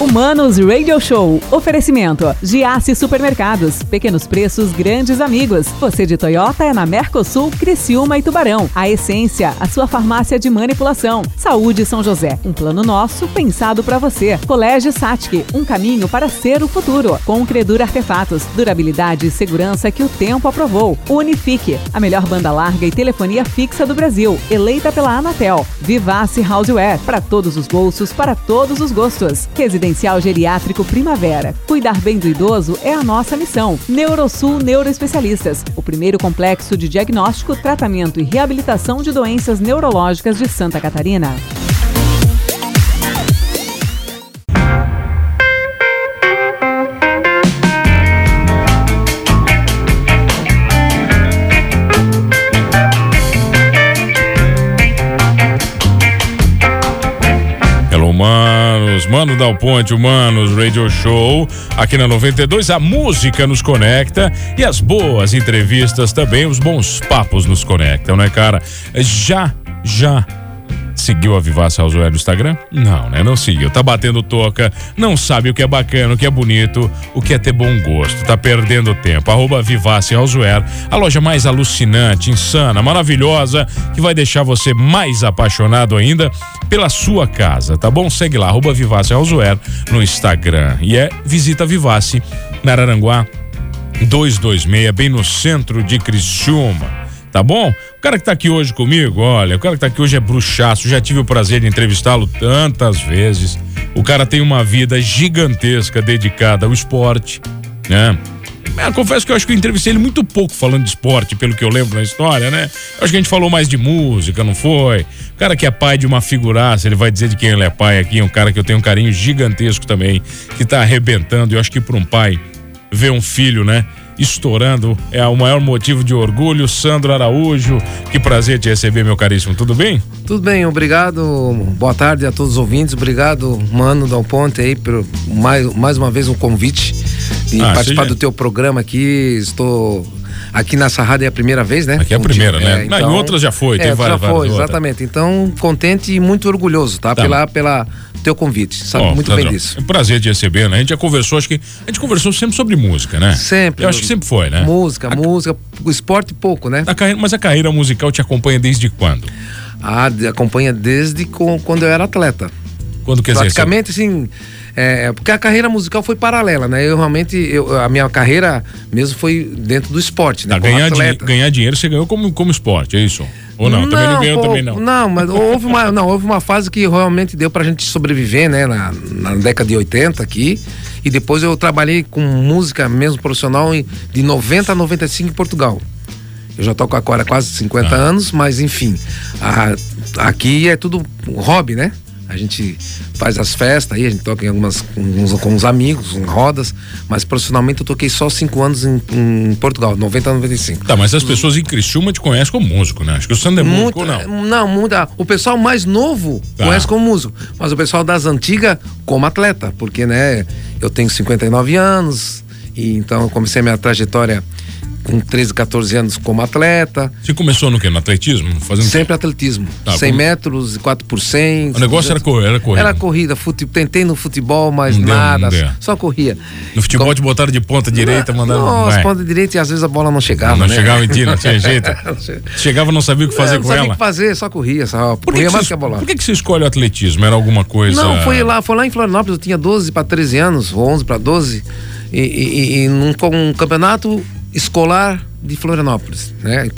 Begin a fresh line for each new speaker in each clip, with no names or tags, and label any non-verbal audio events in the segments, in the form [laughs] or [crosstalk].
Humanos Radio Show. Oferecimento. Giasse Supermercados. Pequenos preços, grandes amigos. Você de Toyota é na Mercosul, Criciúma e Tubarão. A Essência, a sua farmácia de manipulação. Saúde São José. Um plano nosso pensado para você. Colégio Satic. Um caminho para ser o futuro. Com Credura Artefatos. Durabilidade e segurança que o tempo aprovou. Unifique. A melhor banda larga e telefonia fixa do Brasil. Eleita pela Anatel. Vivace Houseware. Para todos os bolsos, para todos os gostos. Residencial Residencial Geriátrico Primavera. Cuidar bem do idoso é a nossa missão. Neurosul Neuroespecialistas, o primeiro complexo de diagnóstico, tratamento e reabilitação de doenças neurológicas de Santa Catarina.
Mano Dal Ponte, Humanos Radio Show, aqui na 92, a música nos conecta e as boas entrevistas também, os bons papos nos conectam, né, cara? Já, já Seguiu a Vivace Houseware no Instagram? Não, né? Não seguiu. Tá batendo toca, não sabe o que é bacana, o que é bonito, o que é ter bom gosto. Tá perdendo tempo. Arroba Vivace Houseware, a loja mais alucinante, insana, maravilhosa, que vai deixar você mais apaixonado ainda pela sua casa, tá bom? Segue lá, arroba Vivace Houseware no Instagram. E é Visita Vivace, na Araranguá 226, bem no centro de Criciúma tá bom? O cara que tá aqui hoje comigo, olha, o cara que tá aqui hoje é bruxaço, já tive o prazer de entrevistá-lo tantas vezes. O cara tem uma vida gigantesca dedicada ao esporte, né? Eu confesso que eu acho que eu entrevistei ele muito pouco falando de esporte, pelo que eu lembro na história, né? Eu acho que a gente falou mais de música, não foi? O cara que é pai de uma figuraça, ele vai dizer de quem ele é pai aqui, um cara que eu tenho um carinho gigantesco também, que tá arrebentando. Eu acho que para um pai ver um filho, né? Estourando. É o maior motivo de orgulho. Sandro Araújo, que prazer te receber, meu caríssimo. Tudo bem?
Tudo bem, obrigado. Boa tarde a todos os ouvintes. Obrigado, Mano Dal Ponte, aí, por mais, mais uma vez um convite de ah, participar do teu programa aqui. Estou aqui nessa rádio é a primeira vez, né?
Aqui é a primeira, né? É, então, Não, em outras já foi,
é, tem várias. Já foi, várias exatamente. Então, contente e muito orgulhoso, tá? tá. Pela, pela teu convite. Sabe oh, muito bem disso.
É um prazer te receber, né? A gente já conversou, acho que a gente conversou sempre sobre música, né?
Sempre.
Eu acho que sempre foi, né?
Música, a, música, esporte pouco, né?
A carreira, mas a carreira musical te acompanha desde quando?
Ah, acompanha desde com, quando eu era atleta.
Quando quer dizer?
Praticamente, assim, é, porque a carreira musical foi paralela, né? Eu realmente, eu, a minha carreira mesmo foi dentro do esporte, né?
Ah, ganhar, di ganhar dinheiro você ganhou como, como esporte, é isso? Ou não? não também não ganhou, pô, também não.
Não, mas houve uma, não, houve uma fase que realmente deu pra gente sobreviver, né? Na, na década de 80 aqui. E depois eu trabalhei com música mesmo profissional de 90 a 95 em Portugal. Eu já toco agora quase 50 ah. anos, mas enfim, a, aqui é tudo hobby, né? A gente faz as festas aí, a gente toca em algumas com, com os amigos, em rodas, mas profissionalmente eu toquei só cinco anos em, em Portugal, 90 a 95.
Tá, mas as pessoas em Criciúma te conhecem como músico, né? Acho que o Sandro é músico
não? Não, muda. O pessoal mais novo tá. conhece como músico, mas o pessoal das antigas como atleta, porque, né, eu tenho 59 anos, e então eu comecei a minha trajetória com 13, 14 anos como atleta.
Você começou no quê? No atletismo?
Fazendo Sempre atletismo. Tá, 100 como... metros, 4 por 100.
O negócio era, cor... era corrida?
Era corrida. Fute... Tentei no futebol, mas não nada. Deu, só corria.
No futebol como... te botaram de ponta direita, mandaram...
Nossa, ponta direita e às vezes a bola não chegava,
Não,
né?
chegava em ti, não tinha [laughs] jeito. chegava não sabia o que fazer
não,
com ela.
Não sabia o que fazer, só corria. Só por corria que mais
que
a bola.
Por que, que você escolhe o atletismo? Era alguma coisa...
Não, foi lá, foi lá em Florianópolis, eu tinha 12 para 13 anos, ou 11 para 12. E, e, e num um campeonato escolar de Florianópolis, né?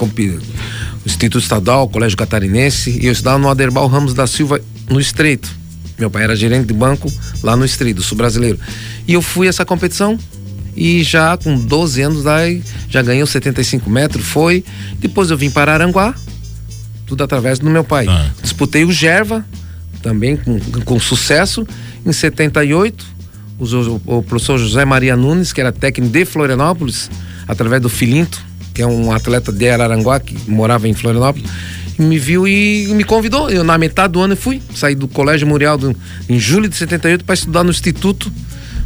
O Instituto Estadual, o Colégio Catarinense, e eu estudava no Aderbal Ramos da Silva, no Estreito. Meu pai era gerente de banco lá no Estreito, sul brasileiro. E eu fui a essa competição e já com 12 anos daí, já ganhei os 75 metros, foi. Depois eu vim para Aranguá, tudo através do meu pai. Ah. Disputei o Gerva, também com, com sucesso. Em 78, o, o, o professor José Maria Nunes, que era técnico de Florianópolis, através do Filinto, que é um atleta de Araranguá, que morava em Florianópolis, me viu e me convidou. Eu, na metade do ano, eu fui. Saí do Colégio Muriel do, em julho de 78 para estudar no Instituto.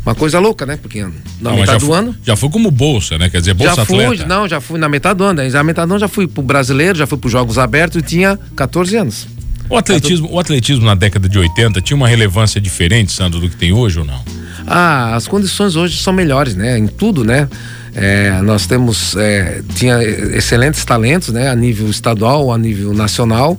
Uma coisa louca, né? Porque na não, metade do
foi,
ano.
Já foi como bolsa, né? Quer dizer, bolsa
já fui,
atleta.
Não, já fui na metade do ano. Já na metade do ano já fui pro brasileiro, já fui pros Jogos Abertos e tinha 14 anos.
O atletismo, o atletismo na década de 80 tinha uma relevância diferente, Sandro, do que tem hoje ou não?
Ah, as condições hoje são melhores, né? Em tudo, né? É, nós temos é, tinha excelentes talentos, né? A nível estadual, a nível nacional.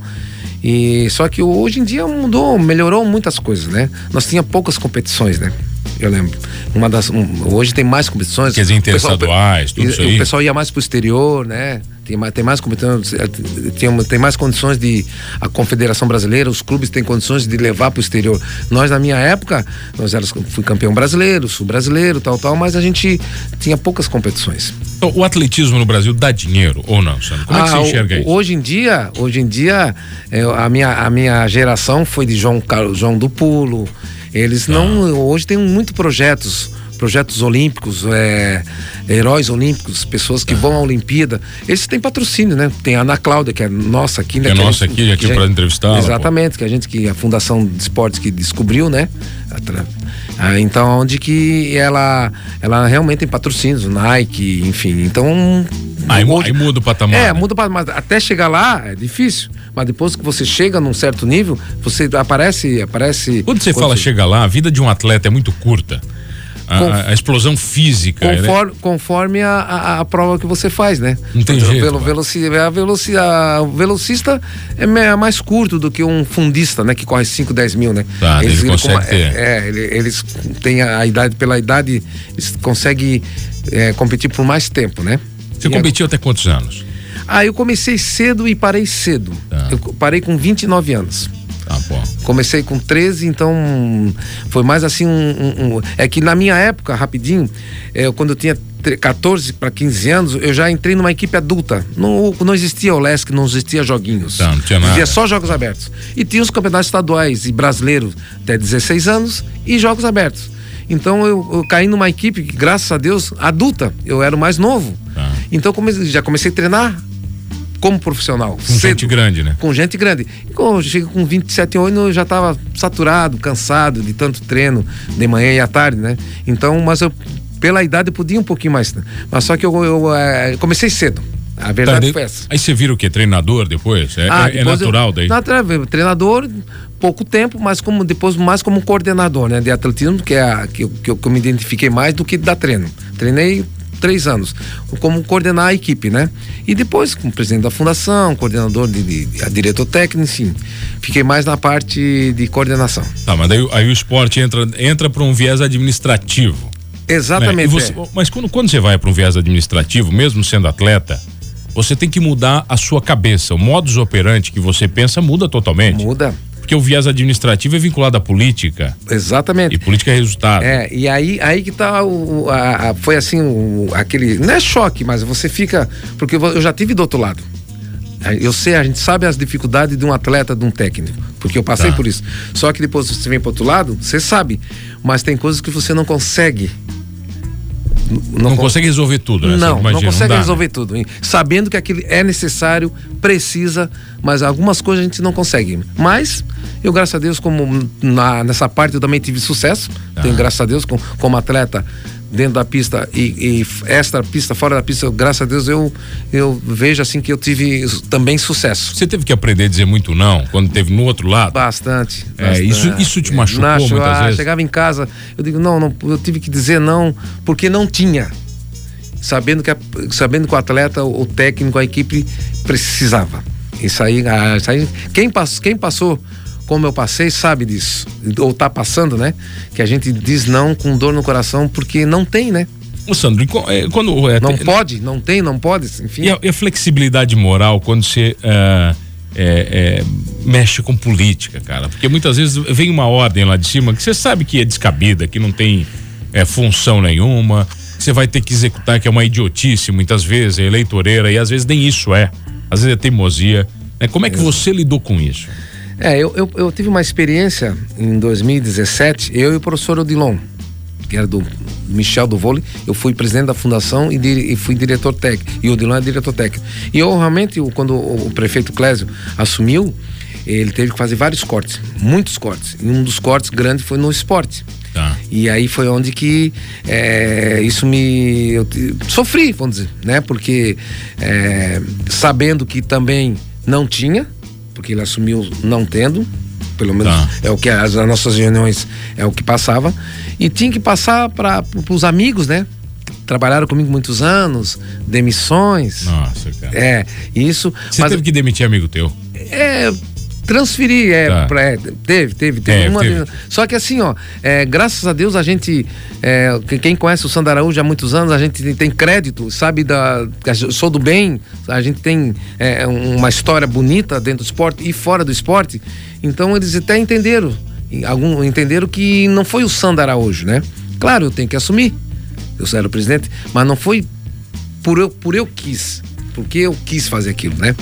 E só que hoje em dia mudou, melhorou muitas coisas, né? Nós tinha poucas competições, né? Eu lembro. Uma das, um, hoje tem mais competições.
Quer dizer, interestaduais, tudo isso aí.
O pessoal ia mais pro exterior, né? Tem mais, tem mais competições, tem, tem mais condições de. A Confederação Brasileira, os clubes têm condições de levar pro exterior. Nós, na minha época, nós éramos, fui campeão brasileiro, sul brasileiro, tal, tal, mas a gente tinha poucas competições.
Então, o atletismo no Brasil dá dinheiro ou não, Sandro? Como ah, é que você ah, enxerga isso?
Hoje em dia, hoje em dia, eu, a, minha, a minha geração foi de João, João do Pulo. Eles não. Ah. Hoje tem muito projetos projetos olímpicos, é, heróis olímpicos, pessoas que ah. vão à Olimpíada. Eles têm patrocínio, né? Tem a Ana Cláudia, que é nossa aqui, né?
É nossa aqui, aqui para entrevistar.
Exatamente, pô. que a gente, que a Fundação de Esportes que descobriu, né? Ah, então, onde que ela, ela realmente tem patrocínios, Nike, enfim. Então.
Aí, aí muda o patamar.
É, né? muda o patamar. Até chegar lá é difícil. Mas depois que você chega num certo nível, você aparece. aparece
quando você quando fala você... chega lá, a vida de um atleta é muito curta. A, a, explosão física.
Conforme, né? conforme a, a, a, prova que você faz, né?
Não tem jeito.
Velo, veloci, a veloci, a, o velocista é, é mais curto do que um fundista, né? Que corre 5, 10 mil, né?
Tá, eles, eles conseguem ter.
É, é, eles têm a idade, pela idade, eles conseguem é, competir por mais tempo, né?
Você e competiu até quantos anos?
Ah, eu comecei cedo e parei cedo. Tá. Eu parei com 29 anos.
Tá bom.
Comecei com 13, então foi mais assim um. um, um é que na minha época, rapidinho, é, quando eu tinha 14 para 15 anos, eu já entrei numa equipe adulta. Não, não existia o LESC, não existia joguinhos.
Não, não tinha nada. Existia
só jogos abertos. E tinha os campeonatos estaduais e brasileiros até 16 anos e jogos abertos. Então eu, eu caí numa equipe, graças a Deus, adulta. Eu era o mais novo. Então comecei, já comecei a treinar como profissional.
Com cedo, gente grande, né?
Com gente grande. Eu cheguei com 27 anos, eu já estava saturado, cansado de tanto treino de manhã e à tarde, né? Então, mas eu, pela idade, eu podia um pouquinho mais. Né? Mas só que eu, eu é, comecei cedo. A verdade tá, foi essa.
Aí você vira o quê? Treinador depois? É, ah, é, é depois é natural daí?
Natural, treinador, pouco tempo, mas como, depois mais como coordenador né, de atletismo, que é a, que, que, eu, que eu me identifiquei mais do que dar treino. Treinei três anos, como coordenar a equipe, né? E depois, como presidente da fundação, coordenador de, de, de diretor técnico, enfim, fiquei mais na parte de coordenação.
Tá, mas daí aí o esporte entra, entra para um viés administrativo.
Exatamente.
Né? Você, é. Mas quando, quando você vai para um viés administrativo, mesmo sendo atleta, você tem que mudar a sua cabeça. O modus operandi que você pensa muda totalmente.
Muda.
Porque o viés administrativo é vinculado à política.
Exatamente.
E política é resultado.
É, e aí, aí que tá o, a, a, foi assim, o, aquele, não é choque, mas você fica, porque eu já tive do outro lado. Eu sei, a gente sabe as dificuldades de um atleta, de um técnico, porque eu passei tá. por isso. Só que depois você vem para outro lado, você sabe, mas tem coisas que você não consegue
não, não consegue resolver tudo, né?
Não, imagina, não consegue não dá, resolver né? tudo. Sabendo que aquilo é necessário, precisa, mas algumas coisas a gente não consegue. Mas eu, graças a Deus, como na, nessa parte eu também tive sucesso, ah. tenho graças a Deus como, como atleta dentro da pista e, e extra pista, fora da pista, graças a Deus eu, eu vejo assim que eu tive também sucesso.
Você teve que aprender a dizer muito não quando teve no outro lado?
Bastante.
É, bastante. isso, isso te machucou Nacho, muitas ah, vezes?
Chegava em casa, eu digo, não, não, eu tive que dizer não porque não tinha. Sabendo que, a, sabendo que o atleta, o técnico, a equipe precisava. Isso aí, ah, isso aí quem, pass, quem passou como eu passei, sabe disso. Ou tá passando, né? Que a gente diz não com dor no coração porque não tem, né?
O Sandro, é, quando. É,
não pode, não tem, não pode, enfim.
E a, e a flexibilidade moral quando você. Uh, é, é, mexe com política, cara. Porque muitas vezes vem uma ordem lá de cima que você sabe que é descabida, que não tem é, função nenhuma, você vai ter que executar, que é uma idiotice muitas vezes, é eleitoreira, e às vezes nem isso é. Às vezes é teimosia. Né? Como é que você lidou com isso?
É, eu, eu, eu, tive uma experiência em 2017, eu e o professor Odilon, que era do Michel do Vôlei, eu fui presidente da fundação e, e fui diretor técnico, e o Odilon é diretor técnico. E eu realmente, quando o, o prefeito Clésio assumiu, ele teve que fazer vários cortes, muitos cortes. E um dos cortes grandes foi no esporte. Tá. E aí foi onde que é, isso me. Eu, sofri, vamos dizer, né? Porque é, sabendo que também não tinha, porque ele assumiu não tendo, pelo menos tá. é o que as, as, nossas reuniões é o que passava, e tinha que passar para os amigos, né? Trabalharam comigo muitos anos, demissões.
Nossa, cara.
É, isso.
Você mas, teve que demitir amigo teu?
É, transferir, é, tá. pra, é, teve, teve, teve, é, uma, teve. Só que assim, ó, é, graças a Deus a gente, é, quem conhece o Sandro Araújo há muitos anos, a gente tem crédito, sabe, da, sou do bem, a gente tem é, uma história bonita dentro do esporte e fora do esporte, então eles até entenderam, algum, entenderam que não foi o Sandro Araújo, né? Claro, eu tenho que assumir, eu era o presidente, mas não foi por eu, por eu quis, porque eu quis fazer aquilo, né?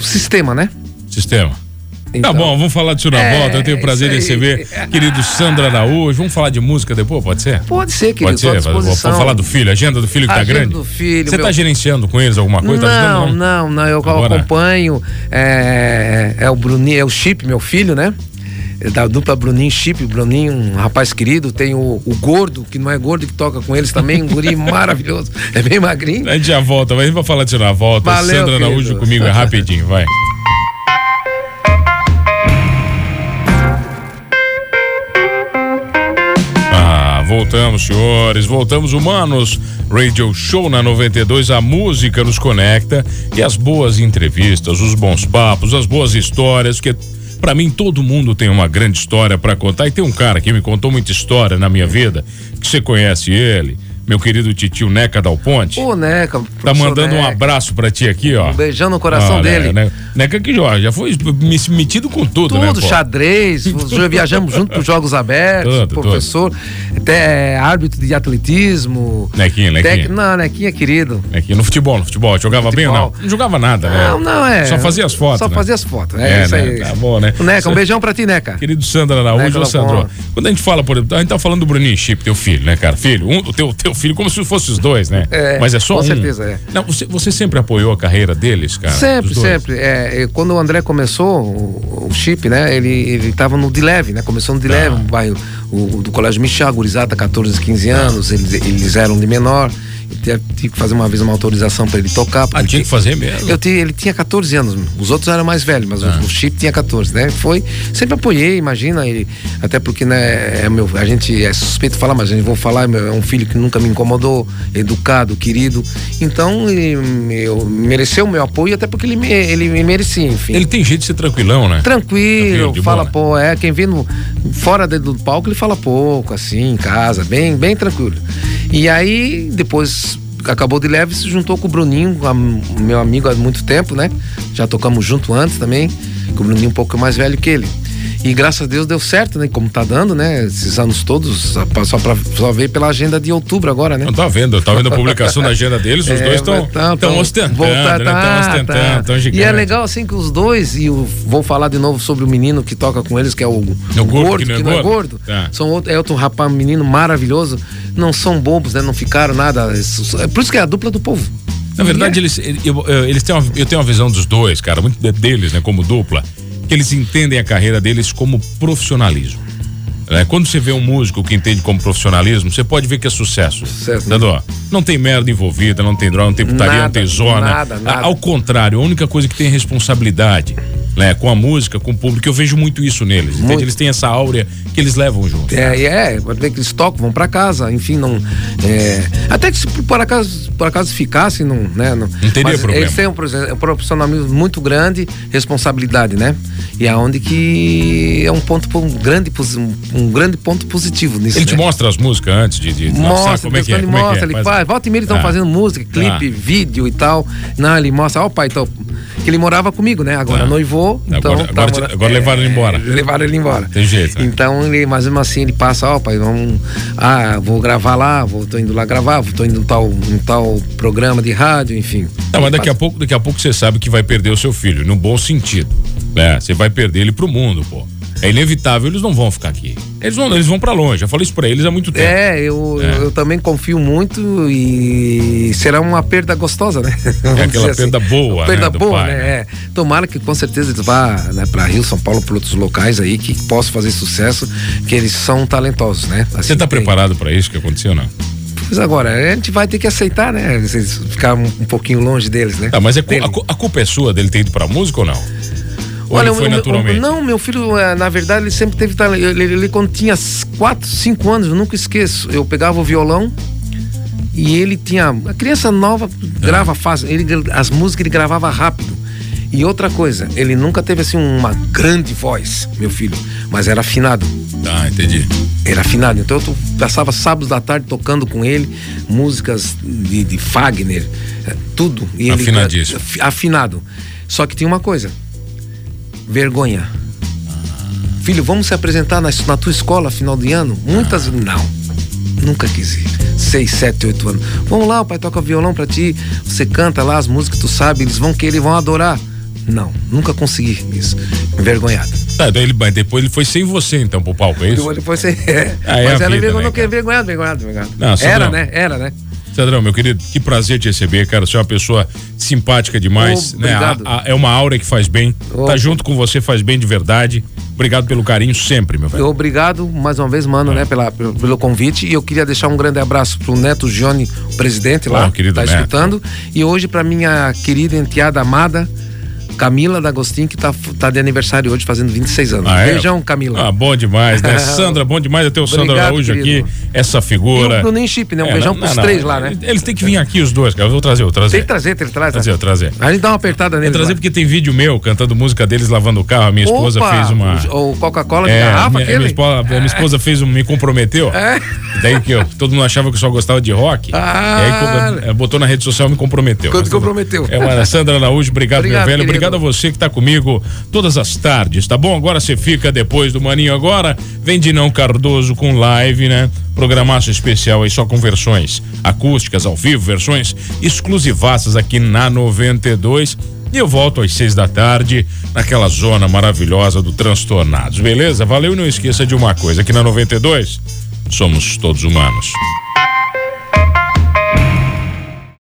O sistema, né?
Sistema. Tá então, tá bom, vamos falar disso na é, volta. Eu tenho o prazer de receber querido Sandra Araújo. Vamos falar de música depois, pode ser?
Pode ser, querido.
Pode ser. Vamos falar do filho, agenda do filho que tá agenda tá grande.
do filho.
Você tá meu... tá gerenciando com eles alguma coisa?
Não, tá não, não, Eu Agora... acompanho. É, é o Bruninho, é o Chip, meu filho, né? É da dupla Bruninho Chip, Bruninho, um rapaz querido, tem o, o, Gordo, que não é gordo, que toca com eles também, um guri [laughs] maravilhoso, é bem magrinho.
A gente já volta, mas vamos falar disso na volta. Valeu, Sandra querido. Araújo comigo, é rapidinho, vai. Voltamos, senhores. Voltamos, humanos. Radio Show na 92. A música nos conecta e as boas entrevistas, os bons papos, as boas histórias, que para mim todo mundo tem uma grande história para contar. E tem um cara que me contou muita história na minha vida, que você conhece ele meu querido titio Neca Dal Ponte.
Ô, Neca.
Tá mandando Neca. um abraço pra ti aqui, ó.
Um beijão no coração ah, dele.
Né, Neca que já, já foi metido com tudo, tudo
né? Tudo, xadrez, [laughs] já viajamos junto pros Jogos Abertos, tudo, professor, tudo. até árbitro de atletismo.
Nequinha, Nequinha. Tec...
Não, Nequinha querido.
Nequinha, no futebol, no futebol, jogava no futebol. bem ou não? Não jogava nada, né?
Não, não, é.
Só fazia as fotos,
Só
né?
fazia as fotos, é, é isso né? aí.
Tá bom, né?
Neca, um beijão pra ti, Neca.
Querido Sandra Araújo, Sandro, quando a gente fala, por exemplo, a gente tá falando do Bruninho Chip, teu filho, né, cara? Filho, um, o teu, teu filho, como se fosse os dois, né?
É,
Mas é só
com
um.
certeza, é.
Não, você, você sempre apoiou a carreira deles, cara?
Sempre, sempre. É, quando o André começou, o, o Chip, né? Ele, ele tava no Dileve, né? Começou no Dileve, tá. um bairro o, do Colégio Michel, gurizada, 14, 15 anos, eles, eles eram de menor tive que fazer uma vez uma autorização para ele tocar.
Ah, tinha que fazer mesmo?
Eu tinha, ele tinha 14 anos, os outros eram mais velhos, mas ah. o, o Chip tinha 14, né? Foi, sempre apoiei, imagina, ele, até porque, né, é meu, a gente é suspeito falar, mas a gente vou falar, é um filho que nunca me incomodou, educado, querido, então ele eu, mereceu o meu apoio, até porque ele me, ele me merecia, enfim.
Ele tem jeito de ser tranquilão, né?
Tranquilo, Tranquilo fala, boa, pô, é, quem vê no, fora do palco ele fala pouco, assim, em casa, bem, bem tranquilo. E aí, depois acabou de leve, se juntou com o Bruninho, meu amigo há muito tempo, né? Já tocamos junto antes também, com o Bruninho um pouco mais velho que ele. E graças a Deus deu certo, né? Como tá dando, né? Esses anos todos, só, pra, só veio pela agenda de outubro agora, né?
Não tá vendo, tá vendo a publicação da agenda deles, os [laughs] é, dois estão tão, ostentando, voltar, né? tá, ostentando, tá.
E é legal assim que os dois, e eu vou falar de novo sobre o menino que toca com eles, que é o,
o gordo, que não é, que não é gordo.
Tá. São outro, é outro rapaz, menino maravilhoso. Não são bobos, né? Não ficaram nada. É por isso que é a dupla do povo.
Na verdade, é. eles, eu, eles têm uma, eu tenho uma visão dos dois, cara, muito deles, né, como dupla que eles entendem a carreira deles como profissionalismo. É, quando você vê um músico que entende como profissionalismo, você pode ver que é sucesso. Certo. Né? Não tem merda envolvida, não tem droga, não tem putaria, nada, não tem zona. Nada, nada. Ao contrário, a única coisa que tem é responsabilidade né, com a música, com o público. Eu vejo muito isso neles. Muito. Eles têm essa áurea que eles levam junto.
É, é, pode ver que eles tocam, vão para casa, enfim, não. É, até que se por acaso, por acaso ficassem, não, né? Não,
não teria problema.
Eles têm um, um profissionalismo muito grande, responsabilidade, né? E aonde que é um ponto, um grande, um, grande ponto positivo nisso.
Ele né? te mostra as músicas antes de, de
mostra, como é que é, ele mostra, é que é? ele faz, volta e meia eles estão ah. fazendo música, clipe, ah. vídeo e tal. Não, ele mostra, ó, oh, pai, então, que ele morava comigo, né? Agora ah. noivou, então.
Agora, agora,
tá,
agora é, levaram ele embora.
Levaram ele embora.
Tem jeito.
Né? Então, ele, mas mesmo assim, ele passa, ó, oh, pai, vamos. Ah, vou gravar lá, vou, tô indo lá gravar, vou, tô indo em tal, em tal programa de rádio, enfim.
Não, mas daqui a pouco, daqui a pouco você sabe que vai perder o seu filho, no bom sentido. Né? Você vai perder ele pro mundo, pô. É inevitável, eles não vão ficar aqui. Eles vão, eles vão para longe. Já falei isso para eles há muito tempo.
É eu, é. eu também confio muito e será uma perda gostosa, né? [laughs]
é aquela perda assim. boa,
perda
né,
boa, pai, né? né? É. Tomara que com certeza eles vá né, para Rio, São Paulo, para outros locais aí que possam fazer sucesso, que eles são talentosos, né?
Assim, Você tá tem... preparado para isso que aconteceu, não?
Mas agora, a gente vai ter que aceitar, né? Ficar um, um pouquinho longe deles, né?
Tá, mas é, a, a, culpa é sua dele ter ido pra música ou não? Olha, foi naturalmente?
não, meu filho, é, na verdade, ele sempre teve ele, ele, ele quando tinha 4, 5 anos, eu nunca esqueço. Eu pegava o violão e ele tinha. A criança nova grava fácil. Ele, as músicas ele gravava rápido. E outra coisa, ele nunca teve assim uma grande voz, meu filho, mas era afinado.
Ah, entendi.
Era afinado. Então eu passava sábados da tarde tocando com ele músicas de, de Fagner, eh, tudo.
E Afinadíssimo.
Ele, afinado. Só que tinha uma coisa: vergonha. Filho, vamos se apresentar na, na tua escola final de ano? Muitas. Ah. Não. Nunca quis ir. Seis, sete, oito anos. Vamos lá, o pai toca violão pra ti. Você canta lá as músicas que tu sabe, eles vão querer, vão adorar. Não, nunca consegui isso. Envergonhado.
Tá, então ele, depois ele foi sem você, então, pro palco, é isso?
Ele foi sem. É. Ah, é Mas ela vida, né, envergonhado, envergonhado, envergonhado. Não, Era, não. né? Era, né?
Cedrão, meu querido, que prazer te receber, cara. Você é uma pessoa simpática demais, né? A, a, é uma aura que faz bem. Oh. Tá junto com você faz bem de verdade. Obrigado pelo carinho sempre, meu velho.
Obrigado mais uma vez, mano, é. né, pela, pelo, pelo, convite. E eu queria deixar um grande abraço pro Neto Gione, o presidente lá, oh, querido tá Neto. escutando. E hoje pra minha querida enteada amada, Camila D'Agostinho, que tá, tá de aniversário hoje, fazendo 26 anos. Ah, é? Beijão, Camila.
Ah, bom demais, né? [laughs] Sandra, bom demais ter o Sandra Araújo aqui, essa figura. E o
Bruninho Chip, né? Um é, beijão não, pros não, três lá, né?
Eles têm que vir aqui os dois, cara. Eu vou trazer, eu trazer.
Tem que trazer, tem que trazer.
Trazer, trazer.
A gente dá uma apertada nele.
trazer lá. porque tem vídeo meu cantando música deles lavando o carro. A minha esposa
Opa,
fez uma.
O Coca-Cola de é, garrafa,
minha,
aquele?
Minha esposa, minha esposa fez um, me comprometeu. É. Daí que eu, todo mundo achava que eu só gostava de rock. Ah. E aí botou na rede social me comprometeu.
Quando comprometeu.
É, Sandra Araújo, obrigado, obrigado meu velho. Querido. Obrigado a você que tá comigo todas as tardes, tá bom? Agora você fica depois do Maninho agora, vem de não Cardoso com live, né? Programaço especial aí só com versões acústicas ao vivo, versões exclusivaças aqui na 92. E eu volto às seis da tarde, naquela zona maravilhosa do Transtornados, beleza? Valeu e não esqueça de uma coisa, aqui na 92 somos todos humanos.